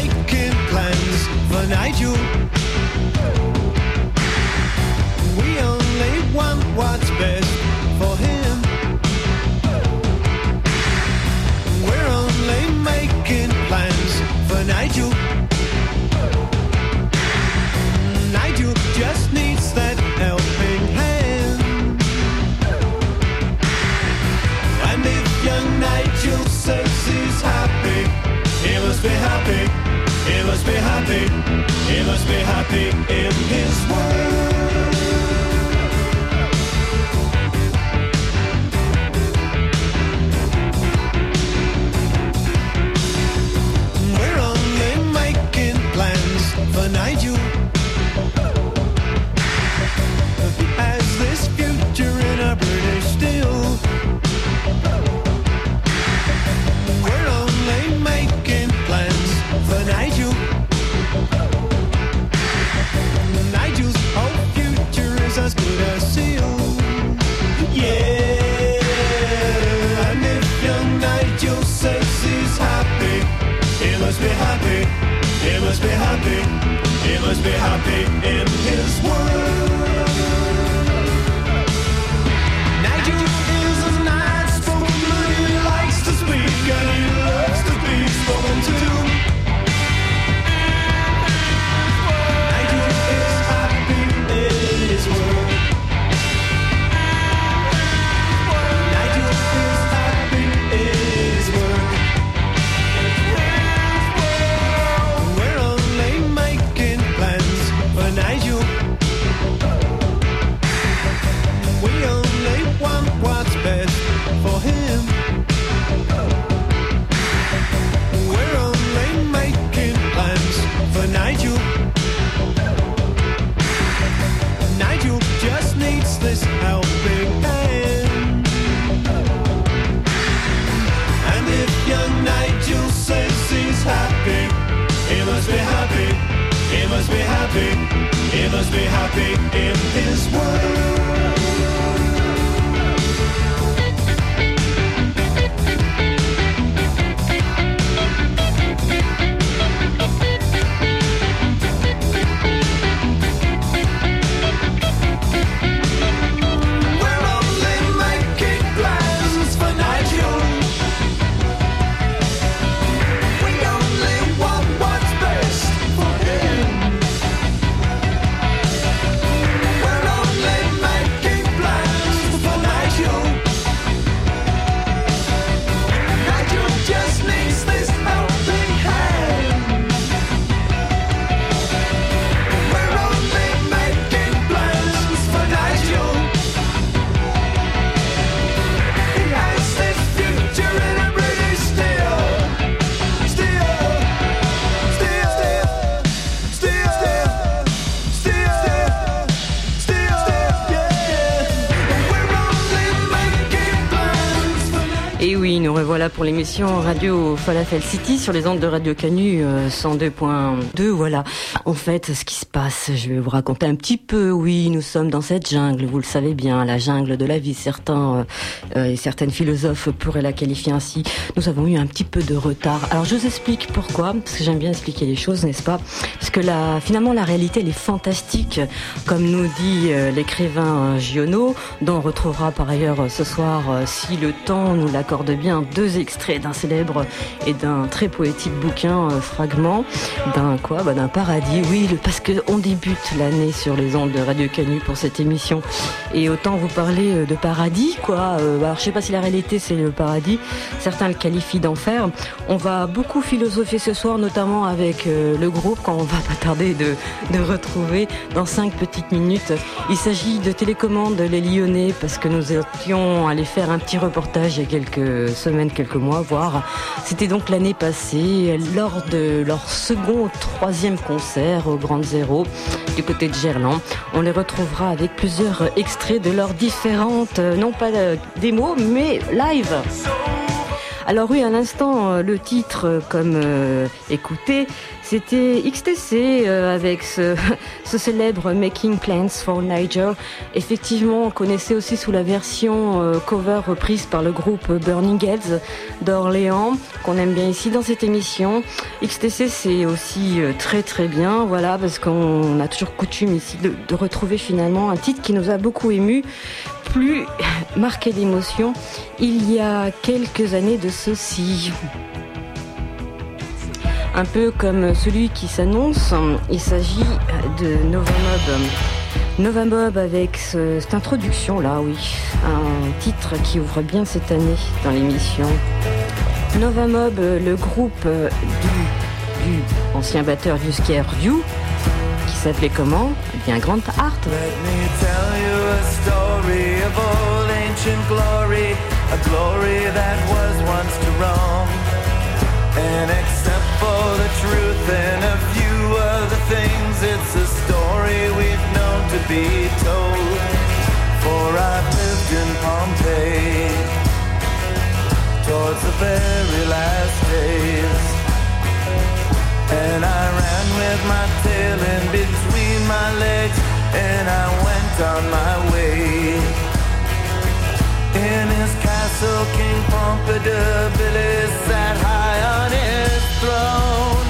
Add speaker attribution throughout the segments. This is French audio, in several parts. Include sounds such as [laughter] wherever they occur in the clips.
Speaker 1: making plans for Nigel. We only want what's best for him. We're only making plans for Nigel. Nigel just needs that helping hand. And if young Nigel says he's happy, he must be happy, must be happy, he must be happy in his world. We're only making plans for. As this future in a British steel. happy. faith in His
Speaker 2: Word. Nous revoilà pour l'émission Radio Falafel City sur les ondes de Radio Canu euh, 102.2. Voilà. En fait, ce qui se passe, je vais vous raconter un petit peu. Oui, nous sommes dans cette jungle, vous le savez bien, la jungle de la vie. Certains euh, euh, et certaines philosophes pourraient la qualifier ainsi. Nous avons eu un petit peu de retard. Alors, je vous explique pourquoi, parce que j'aime bien expliquer les choses, n'est-ce pas? Parce que finalement, la réalité, elle est fantastique, comme nous dit euh, l'écrivain euh, Giono, dont on retrouvera par ailleurs euh, ce soir, euh, si le temps nous l'accorde bien, deux extraits d'un célèbre et d'un très poétique bouquin, euh, fragment d'un quoi bah, D'un paradis, oui, le, parce que on débute l'année sur les ondes de Radio Canu pour cette émission. Et autant vous parler euh, de paradis, quoi. Euh, alors, je sais pas si la réalité c'est le paradis, certains le qualifient d'enfer. On va beaucoup philosopher ce soir, notamment avec le groupe qu'on va pas tarder de, de retrouver dans cinq petites minutes. Il s'agit de Télécommande Les Lyonnais, parce que nous étions allés faire un petit reportage il y a quelques semaines, quelques mois, voire. C'était donc l'année passée, lors de leur second ou troisième concert au Grand Zéro, du côté de Gerland. On les retrouvera avec plusieurs extraits de leurs différentes, euh, non pas euh, démos, mais live. Alors oui, à l'instant, euh, le titre, comme euh, écouté, c'était XTC avec [laughs] ce, célèbre Making Plans for Niger. Effectivement, on connaissait aussi sous la version cover reprise par le groupe Burning Heads d'Orléans, qu'on aime bien ici dans cette émission. XTC, c'est aussi très très bien, voilà, parce qu'on a toujours coutume ici de, de retrouver finalement un titre qui nous a beaucoup ému plus [laughs] marqué d'émotion il y a quelques années de ceci. Un peu comme celui qui s'annonce, il s'agit de Novamob. Novamob avec cette introduction là, oui, un titre qui ouvre bien cette année dans l'émission. Novamob, le groupe du, ancien batteur du Scare Du, qui s'appelait comment? Eh bien Grand Art.
Speaker 3: ancient glory, a glory that was once to for the truth and a few other things, it's a story we've known to be told. For I've lived in Pompeii towards the very last days. And I ran with my tail in between my legs, and I went on my way. In his castle, King Pompadour Billy sat high on his throne.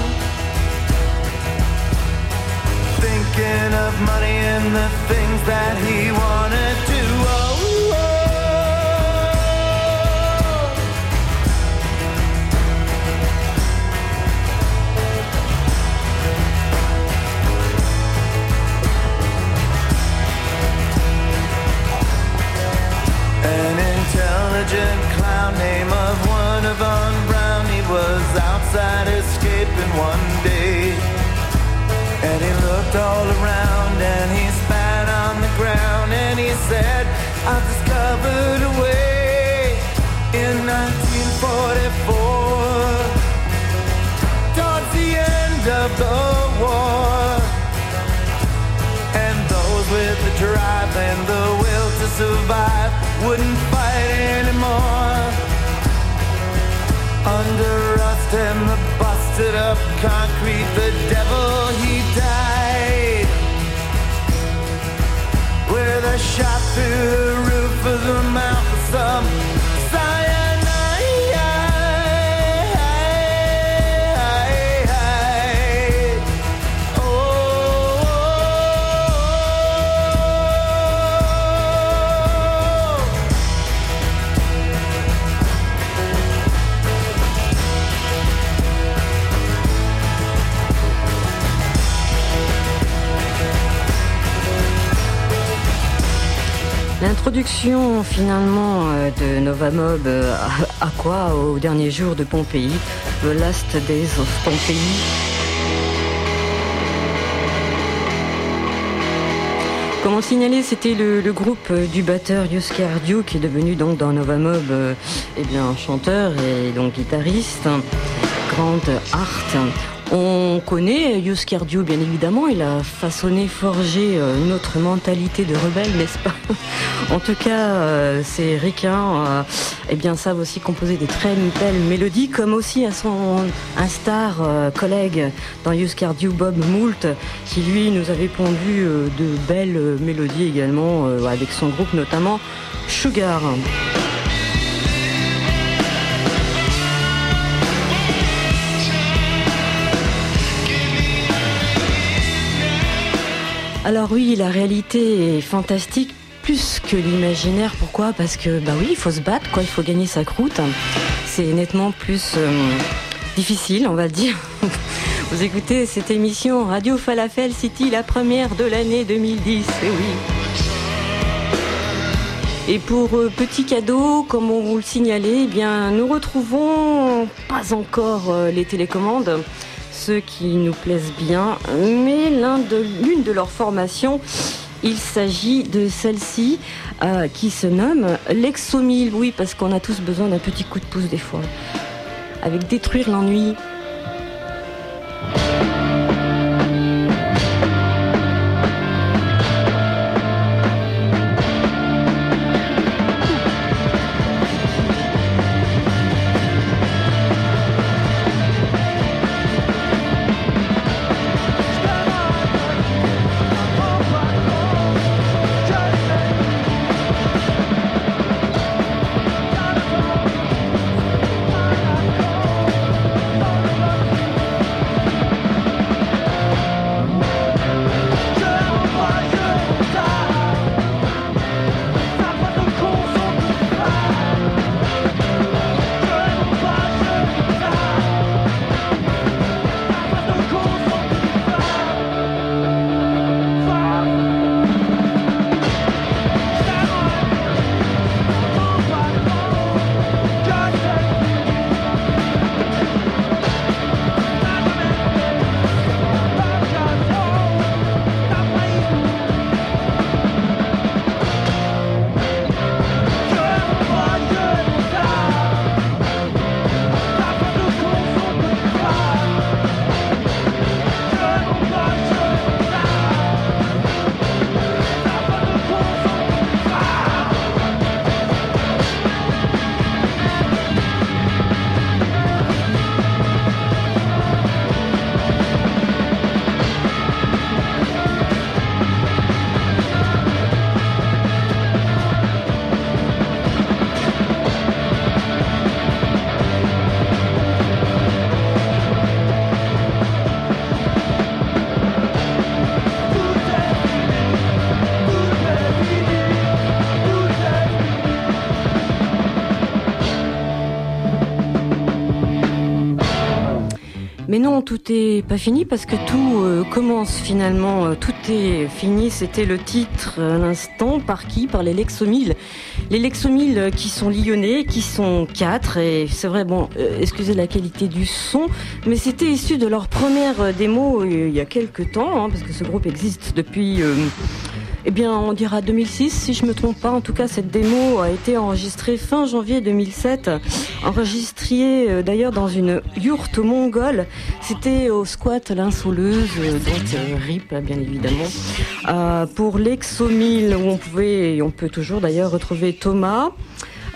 Speaker 3: Thinking of money and the things that he wanted to own. An intelligent clown name of one day. And he looked all around and he spat on the ground and he said, I've discovered a way in 1944 towards the end of the war. And those with the drive and the will to survive wouldn't fight anymore. Under rust and the busted up concrete, the devil he died. With a shot through
Speaker 2: L'introduction finalement euh, de Novamob euh, à, quoi Au dernier jour de Pompéi, The Last Days of Pompéi. Comme on signalait, c'était le, groupe euh, du batteur Yoskar Dio qui est devenu donc dans Novamob euh, eh bien chanteur et donc guitariste. Grande art. On connaît Yus Cardio, bien évidemment. Il a façonné, forgé euh, une autre mentalité de rebelle, n'est-ce pas [laughs] En tout cas, euh, ces ricains euh, eh savent aussi composer des très belles mélodies, comme aussi à son un star collègue dans Yus Cardio, Bob Moult, qui lui nous avait pondu de belles mélodies également, avec son groupe notamment Sugar. Alors oui, la réalité est fantastique, plus que l'imaginaire. Pourquoi? Parce que bah oui, il faut se battre, quoi. Il faut gagner sa croûte. C'est nettement plus euh, difficile, on va dire. [laughs] Vous écoutez cette émission Radio Falafel City, la première de l'année 2010. Et oui. Et pour euh, petit cadeau, comme on vous le signalait, eh bien, nous retrouvons pas encore euh, les télécommandes, ceux qui nous plaisent bien, mais l'une de leurs formations. Il s'agit de celle-ci euh, qui se nomme l'Exomil. Oui, parce qu'on a tous besoin d'un petit coup de pouce des fois. Avec détruire l'ennui. Non, tout est pas fini parce que tout euh, commence finalement. euh, tout est fini. C'était le titre à l'instant. Par qui? Par les Lexomil. Les Lexomil euh, qui sont lyonnais, qui sont quatre. Et c'est vrai, bon, euh, excusez la qualité du son, mais c'était issu de leur première euh, démo euh, il y a quelques temps, hein, parce que ce groupe existe depuis. Eh bien, on dira 2006, si je me trompe pas. En tout cas, cette démo a été enregistrée fin janvier 2007. Enregistrée euh, d'ailleurs dans une yourte mongole. C'était au squat l'insoleuse, euh, donc euh, RIP, bien évidemment. Pour l'Exomil, où on pouvait, et on peut toujours d'ailleurs retrouver Thomas.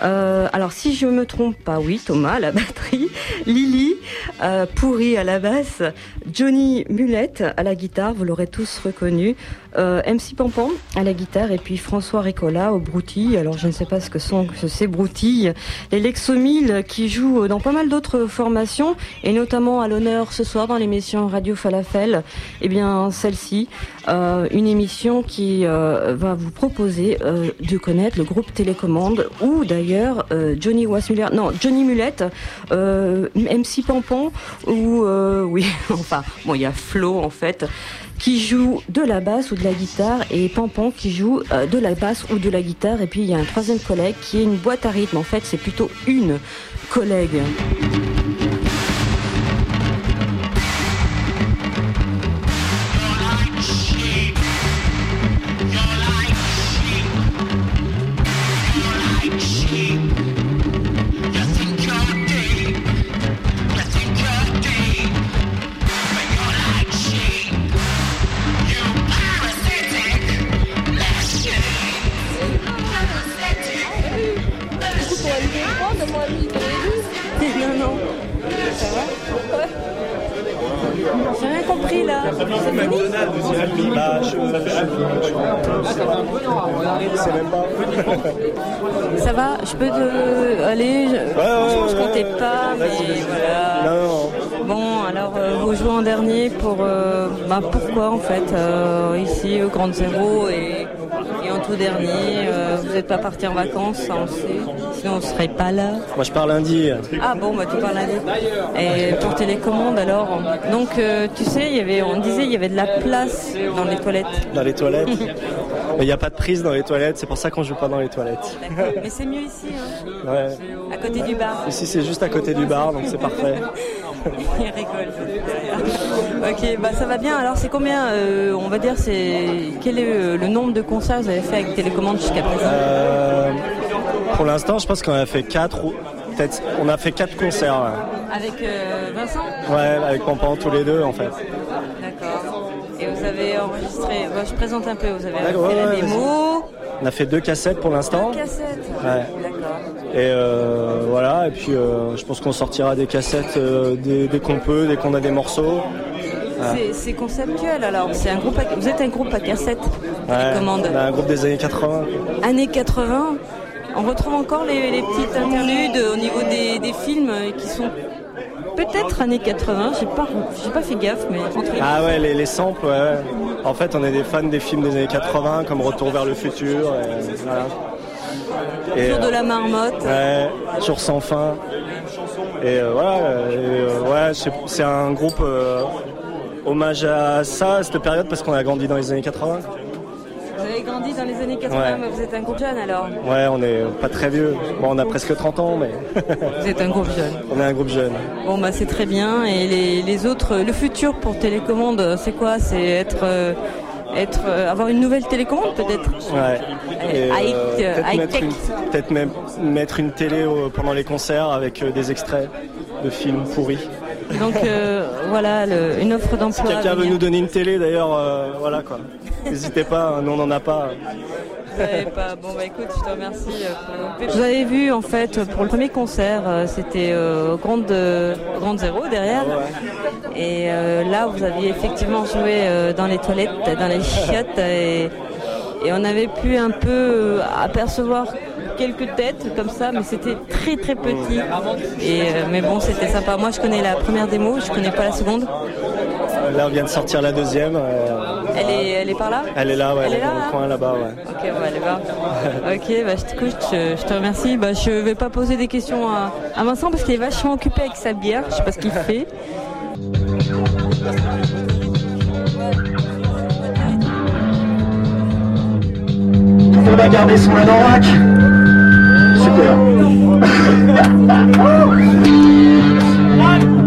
Speaker 2: Alors si je me trompe pas, oui, Thomas à la batterie, [laughs] Lily Pourri à la basse, Johnny Mulette à la guitare, vous l'aurez tous reconnu, euh, MC Pampan à la guitare et puis François Ricola au broutilles. Alors je ne sais pas ce que sont ces broutilles. Les Lexomil qui jouent dans pas mal d'autres formations et notamment à l'honneur ce soir dans l'émission Radio Falafel. Eh bien celle-ci, euh, une émission qui euh, va vous proposer euh, de connaître le groupe Télécommande ou d'ailleurs Johnny Wassmuller, non Johnny Mulette, MC Pampan ou [laughs] oui enfin bon il y a Flo en fait qui joue de la basse ou de la guitare et Pampan qui joue euh, de la basse ou de la guitare et puis il y a un troisième collègue qui est une boîte à rythme en fait c'est plutôt une collègue. Euh, pourquoi en fait euh, Ici au Grand Zéro et, et en tout dernier, euh, vous n'êtes pas parti en vacances, ça on sait. Sinon on serait pas là.
Speaker 4: Moi, je pars lundi.
Speaker 2: Ah bon, bah tu parles lundi. Et pour télécommande alors Donc euh, tu sais, il y avait, on disait il y avait de la place dans les toilettes.
Speaker 4: Dans les toilettes. Mais il n'y a pas de prise dans les toilettes, c'est pour ça qu'on joue pas dans les toilettes.
Speaker 2: Mais c'est mieux ici, hein,
Speaker 4: Ouais.
Speaker 2: à côté du bar.
Speaker 4: Ici, c'est juste à côté du bar, donc c'est parfait. [laughs] [laughs]
Speaker 2: Il rigole. derrière. Ok, bah ça va bien. Alors c'est combien euh, On va dire c'est quel est euh, le nombre de concerts que vous avez fait avec télécommande jusqu'à présent
Speaker 4: Euh, pour l'instant, je pense qu'on a fait quatre ou peut-être on a fait quatre concerts. ouais.
Speaker 2: Avec euh, Vincent?
Speaker 4: Ouais, avec Pampan tous les deux en fait.
Speaker 2: D'accord. Et vous avez enregistré. bah, je présente un peu. Vous avez fait
Speaker 4: D'accord, ouais,
Speaker 2: la
Speaker 4: ouais,
Speaker 2: démo,
Speaker 4: On a fait deux cassettes pour l'instant.
Speaker 2: cassette.
Speaker 4: Ouais. Et euh, voilà, et puis euh, je pense qu'on sortira des cassettes euh, dès, dès qu'on peut, dès qu'on a des morceaux.
Speaker 2: C'est- conceptuel alors. C'est un groupe. à- Vous êtes un groupe à cassette.
Speaker 4: Ouais,
Speaker 2: Télécommande.
Speaker 4: on a un groupe des années 80.
Speaker 2: Années 80. On retrouve encore les, les petites interludes au niveau des, des films qui sont peut-être années 80. J'ai pas, j'ai pas fait gaffe, mais entre les
Speaker 4: Ah ouais, les, les samples, ouais, ouais. En fait, on est des fans des films des années 80, comme Retour vers le futur. Et, voilà. Et,
Speaker 2: Jour de
Speaker 4: euh,
Speaker 2: la marmotte.
Speaker 4: Ouais, Jour sans fin. Et euh, voilà, euh, ouais, c'est- un groupe euh, hommage à ça, à cette période, parce qu'on a grandi dans les années 80.
Speaker 2: Vous avez grandi dans les années 80,
Speaker 4: Ouais.
Speaker 2: mais vous êtes un groupe jeune alors.
Speaker 4: Ouais, on est pas très vieux. Bon, on a presque 30 ans, mais [laughs]
Speaker 2: Vous êtes un groupe jeune.
Speaker 4: on est un groupe jeune.
Speaker 2: Bon bah c'est très bien. Et les, les autres, le futur pour télécommande, c'est quoi? C'est être, euh, être, euh, avoir une nouvelle télécommande peut-être.
Speaker 4: Ouais. Euh,
Speaker 2: euh,
Speaker 4: peut-être mettre, même mettre une télé euh, pendant les concerts avec euh, des extraits de films pourris.
Speaker 2: Donc euh, voilà, le- une offre d'emploi. à
Speaker 4: Quelqu'un veut nous donner une télé d'ailleurs, euh, voilà quoi. N'hésitez pas, hein, nous on n'en a pas.
Speaker 2: Vous pas. Bon bah écoute, je te remercie. euh, pour- Vous avez vu en fait pour le premier concert, euh, c'était euh, au Grande euh, Grande Zéro derrière. Et euh, là, vous aviez effectivement joué euh, dans les toilettes, dans les [laughs] chiottes, et, et on avait pu un peu apercevoir quelques têtes comme ça, mais c'était très très petit. Et euh, mais bon, c'était sympa. Moi, je connais la première démo, je connais pas la seconde.
Speaker 4: Là on vient de sortir la deuxième. euh,
Speaker 2: Elle est, elle est par là.
Speaker 4: elle est là, ouais,
Speaker 2: Elle
Speaker 4: elle
Speaker 2: est
Speaker 4: est
Speaker 2: là,
Speaker 4: dans
Speaker 2: là
Speaker 4: le coin là-bas, ouais.
Speaker 2: Ok, on va aller voir. ok, bah, je, t'écoute, je, je te remercie. Bah, je vais pas poser des questions à, à Vincent parce qu'il est vachement occupé avec sa bière. Je sais pas ce qu'il fait.
Speaker 5: On va garder son anorak. Super. [laughs]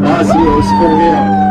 Speaker 5: ah, c'est c'est pour rire.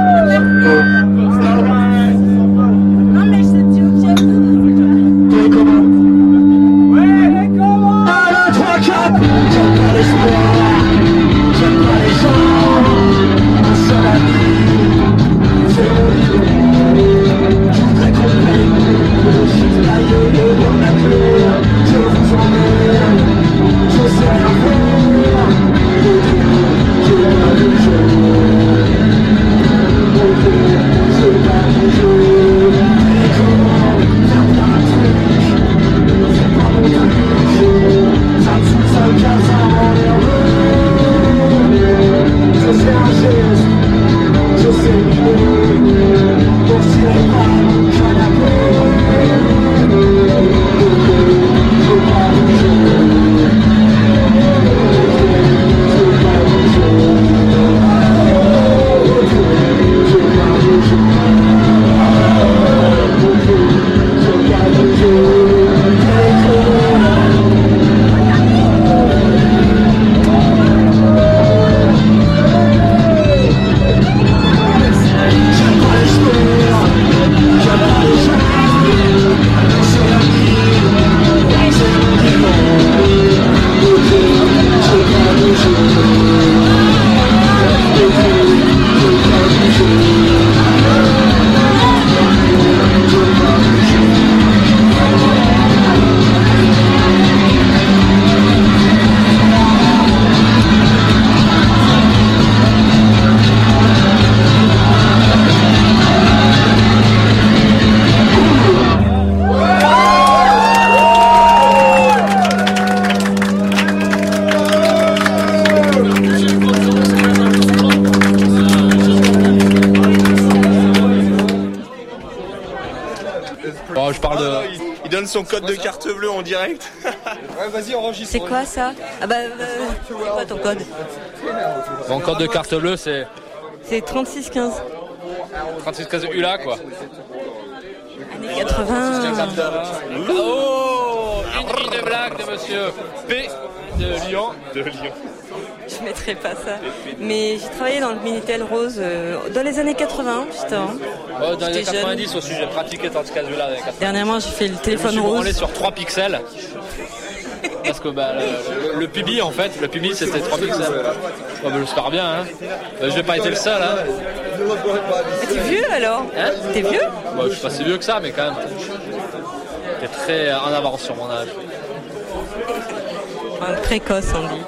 Speaker 6: Son code de carte bleue en direct. [laughs]
Speaker 2: C'est quoi ça Ah bah, euh, c'est quoi ton code
Speaker 7: Mon code de carte bleue, c'est
Speaker 2: C'est 3615.
Speaker 7: 3615 ULA quoi.
Speaker 2: Années 80.
Speaker 7: Oh Une ligne de blague de monsieur P de Lyon.
Speaker 6: De Lyon.
Speaker 2: Je mettrai pas ça. Mais j'ai travaillé dans le Minitel Rose euh, dans les années 80, justement.
Speaker 7: Oh, dans les
Speaker 2: jeune.
Speaker 7: 90 aussi, j'ai pratiqué 3615 ULA. dans les 90.
Speaker 2: Dernièrement, j'ai fait le
Speaker 7: Je me
Speaker 2: téléphone
Speaker 7: suis
Speaker 2: rose.
Speaker 7: sur 3 pixels. Parce que bah, le, le- en fait, le pubis c'était 3 pixels. Oh, bah, J'espère bien, hein. Bah, j'ai pas été le seul, hein.
Speaker 2: Mais t'es vieux alors
Speaker 7: Hein
Speaker 2: T'es vieux
Speaker 7: Bon, je suis pas si vieux que ça, mais quand même. T'es très en avance sur mon âge.
Speaker 2: Un précoce, on dit.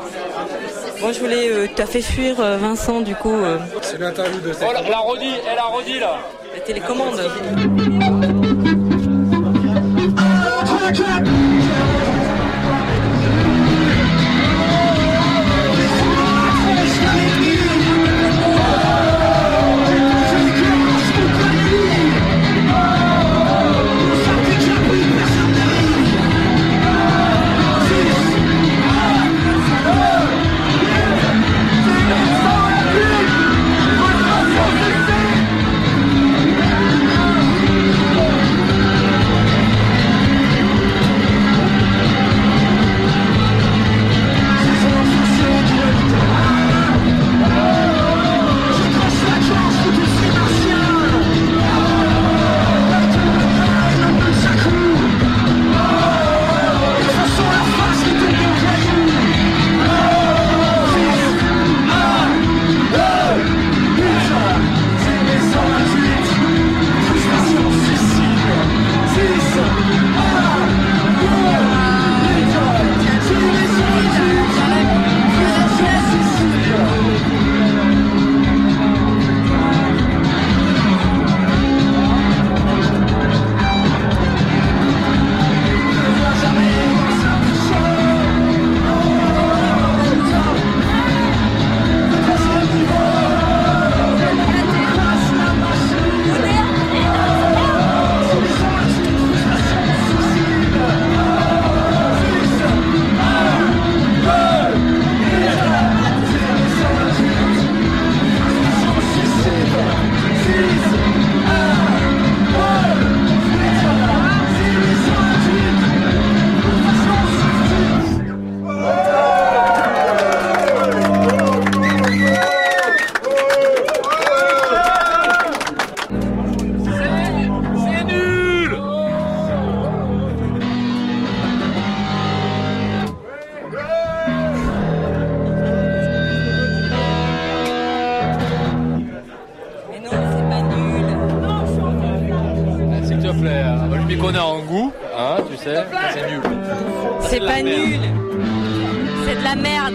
Speaker 2: Bon, je voulais. euh, T'as fait fuir euh, Vincent, du coup, euh,
Speaker 7: Oh, la, la redit, elle a redit là.
Speaker 2: la télécommande.
Speaker 7: M'y connais en goût, hein, tu sais, mais c'est nul.
Speaker 5: C'est
Speaker 7: de la
Speaker 5: pas
Speaker 7: merde.
Speaker 5: nul. C'est de la merde.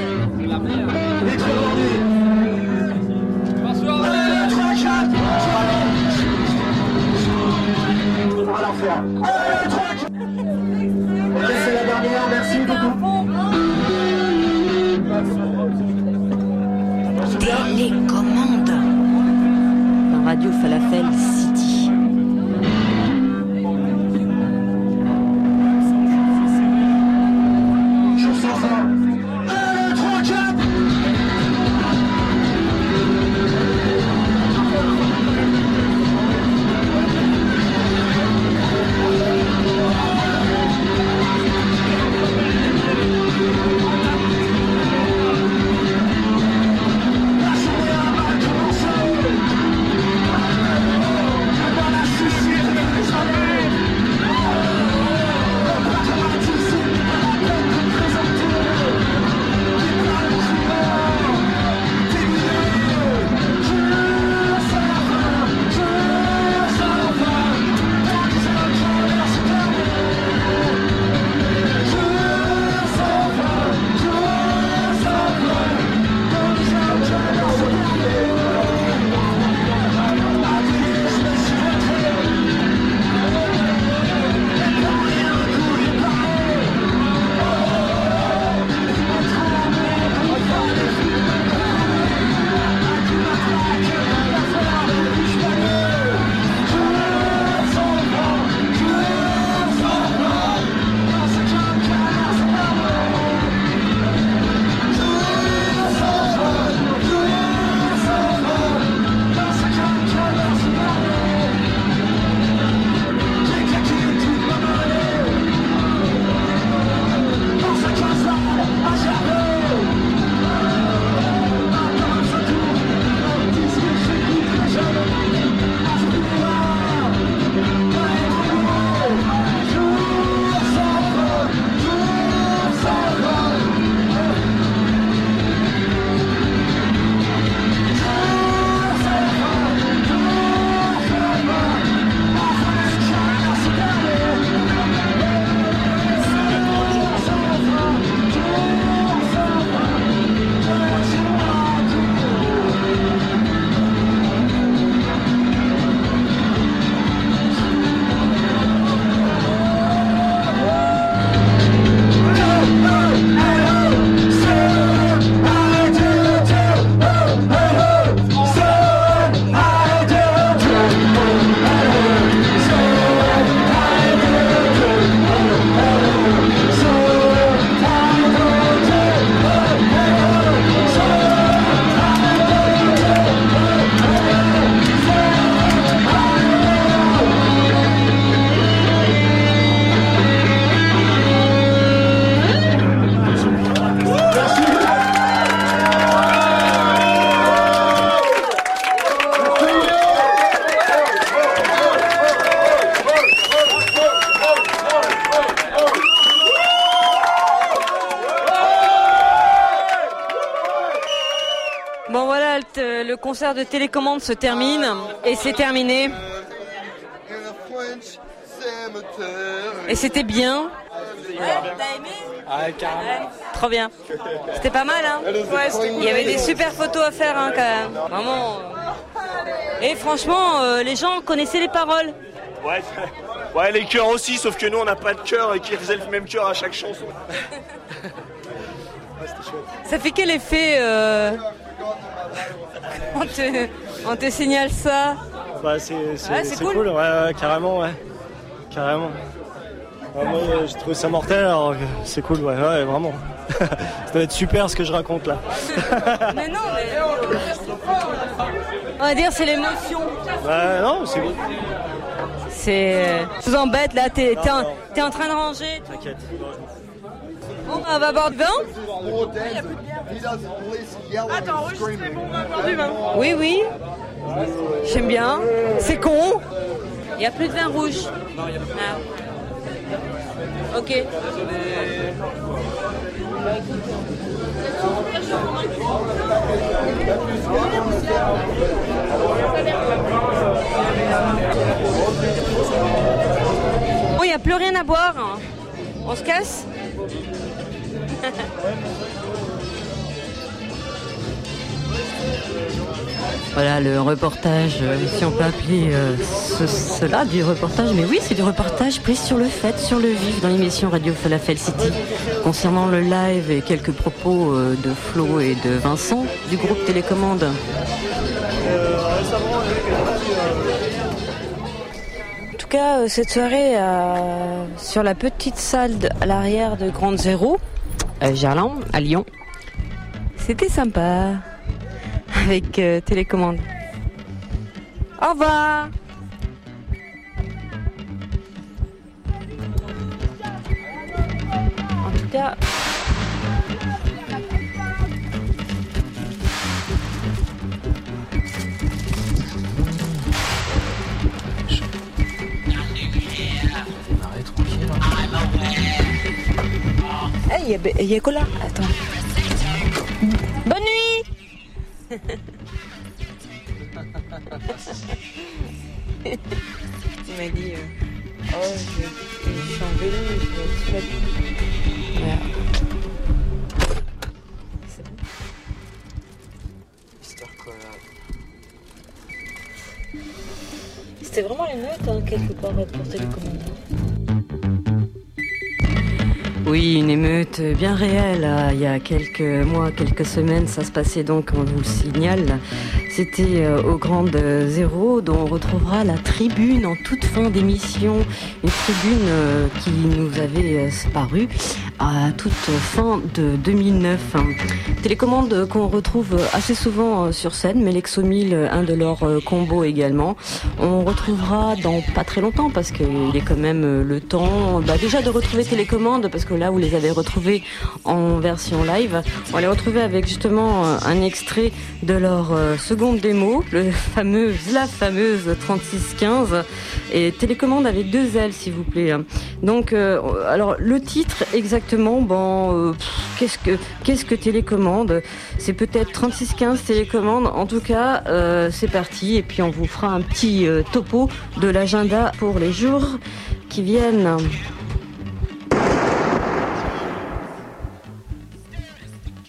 Speaker 8: C'est la dernière, merci beaucoup.
Speaker 5: Télécommande. Radio Falafel de télécommande se termine et c'est terminé. Et c'était bien. T'as aimé
Speaker 7: Ah, carrément.
Speaker 5: Trop bien. C'était pas mal, hein Il y avait des super photos à faire, hein, quand même. Vraiment. Et franchement, euh, les gens connaissaient les paroles.
Speaker 4: Ouais, ouais, les chœurs aussi, sauf que nous on n'a pas de chœur et qui faisait le même chœur à chaque chanson.
Speaker 5: Ça fait quel effet euh, [laughs] on, te, on te signale ça
Speaker 4: Bah, c'est c'est-
Speaker 5: Ouais, c'est
Speaker 4: c'est
Speaker 5: cool.
Speaker 4: cool. ouais, ouais, carrément, ouais. Carrément. Ouais, moi euh, j'ai trouvé ça mortel, alors que c'est cool, ouais, ouais, vraiment. [laughs] ça doit être super ce que je raconte là. [laughs]
Speaker 5: Mais non, mais... On va dire c'est l'émotion.
Speaker 4: Ouais, non, c'est bon.
Speaker 5: C'est... Je vous embête là, t'es, t'es, en, en train de ranger.
Speaker 4: T'inquiète.
Speaker 5: Bon, on va boire du vin Oui, oui. J'aime bien. C'est con. Il n'y a plus de vin rouge. Ah. Ok.
Speaker 2: plus rien à boire. hein. On se casse? [laughs] Voilà le reportage, euh, si on peut appeler euh, ce- cela du reportage, mais oui, c'est du reportage pris sur le fait, sur le vif dans l'émission Radio Falafel City. Concernant le live et quelques propos euh, de Flo et de Vincent du groupe Télécommande. En tout cas, cette soirée sur la petite salle à l'arrière de Grande Zéro, Gerland, à Lyon, c'était sympa avec euh, télécommande. Au revoir. En tout cas. Eh, il y a, y a Cola. Attends. [laughs] Il m'a dit euh, Oh, je, je suis en vélo, je vais être sous la Voilà. C'est bon. C'était vraiment les notes, hein, quelque part, pour télécommande. Oui, une émeute bien réelle. euh, Il y a quelques mois, quelques semaines, ça se passait donc, on vous le signale. C'était euh, au Grand Zéro, dont on retrouvera la tribune en toute fin d'émission. Une tribune euh, qui nous avait paru à toute fin de 2009. Télécommande qu'on retrouve assez souvent euh, sur scène, mais l'Exomil, un de leurs euh, combos également. On retrouvera dans pas très longtemps, parce qu'il est quand même euh, le temps bah, déjà de retrouver Télécommande, parce que là, vous les avez retrouvés en version live. On les retrouver avec justement euh, un extrait de leur euh, seconde démo, le fameux, la fameuse 3615, et Télécommande avec deux L, s'il vous plaît. Donc, euh, alors le titre exactement, bon, euh, qu'est-ce que qu'est-ce que télécommande? C'est peut-être 3615 télécommande. En tout cas, euh, c'est parti. Et puis on vous fera un petit topo de l'agenda pour les jours qui viennent.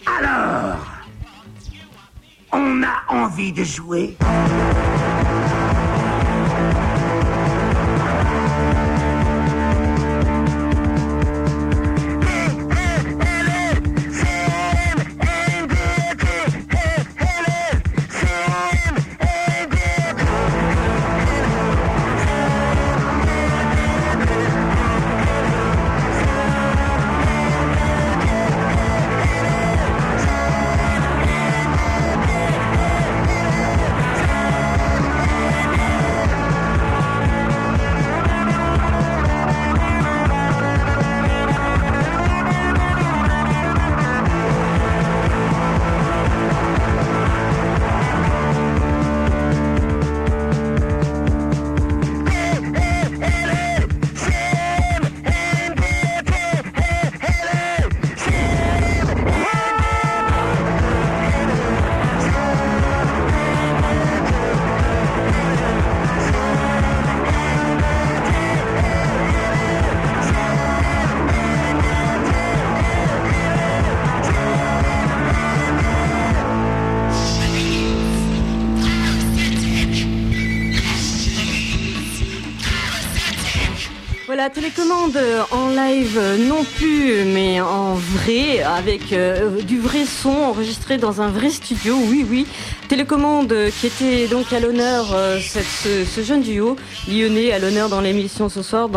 Speaker 5: Alors, on a envie de jouer?
Speaker 2: Avec euh, du vrai son enregistré dans un vrai studio, oui, oui. Télécommande qui était donc à l'honneur, euh, ce, jeune duo lyonnais à l'honneur dans l'émission ce soir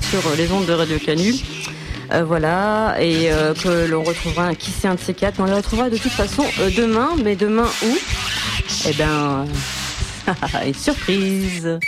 Speaker 2: sur les ondes de Radio Canu. Euh, voilà, et que l'on retrouvera, qui c'est un de ces quatre, on les retrouvera de toute façon demain, mais demain où? Eh ben, [laughs] une surprise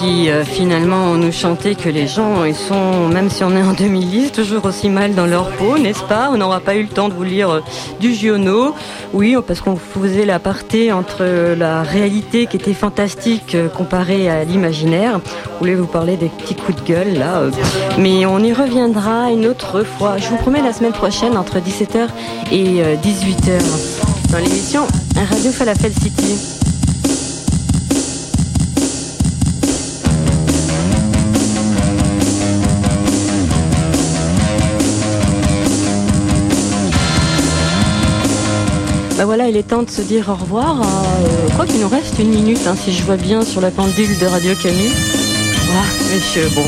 Speaker 2: qui euh, finalement nous chantait que les gens, ils sont, même si on est en 2010, toujours aussi mal dans leur peau, n'est-ce pas? On n'aura pas eu le temps de vous lire euh, du Giono. Oui, parce qu'on faisait l'aparté entre la réalité qui était fantastique euh, comparée à l'imaginaire. Je voulais vous parler des petits coups de gueule là. euh, Mais on y reviendra une autre fois. Je vous promets la semaine prochaine entre 17h et euh, 18h dans l'émission Radio Falafel City. Bah voilà, il est temps de se dire au revoir. Euh, je crois qu'il nous reste une minute, hein, si je vois bien sur la pendule de Radio Canu. Ah, monsieur, bon.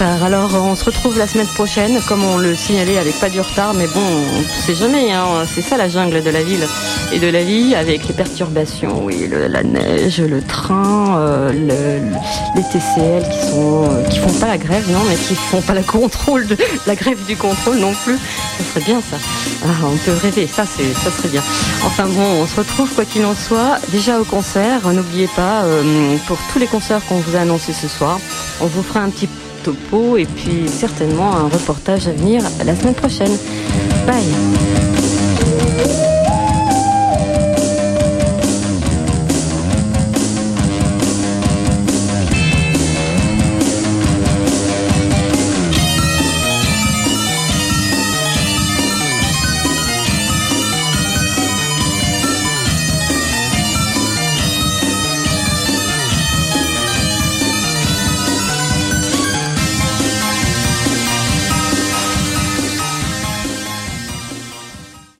Speaker 2: Alors, on se retrouve la semaine prochaine, comme on le signalait avec pas du retard, mais bon, on sait jamais, hein, c'est ça la jungle de la ville et de la vie, avec les perturbations, oui, la neige, le train, euh, le- les TCL qui sont, euh, qui font pas la grève, non, mais qui font pas la contrôle de, la grève du contrôle non plus. Ça serait bien ça. Ah, on peut rêver, ça c'est, ça serait bien. Enfin bon, on se retrouve quoi qu'il en soit, déjà au concert. N'oubliez pas, euh, pour tous les concerts qu'on vous a annoncés ce soir, on vous fera un petit topo et puis certainement un reportage à venir la semaine prochaine. Bye.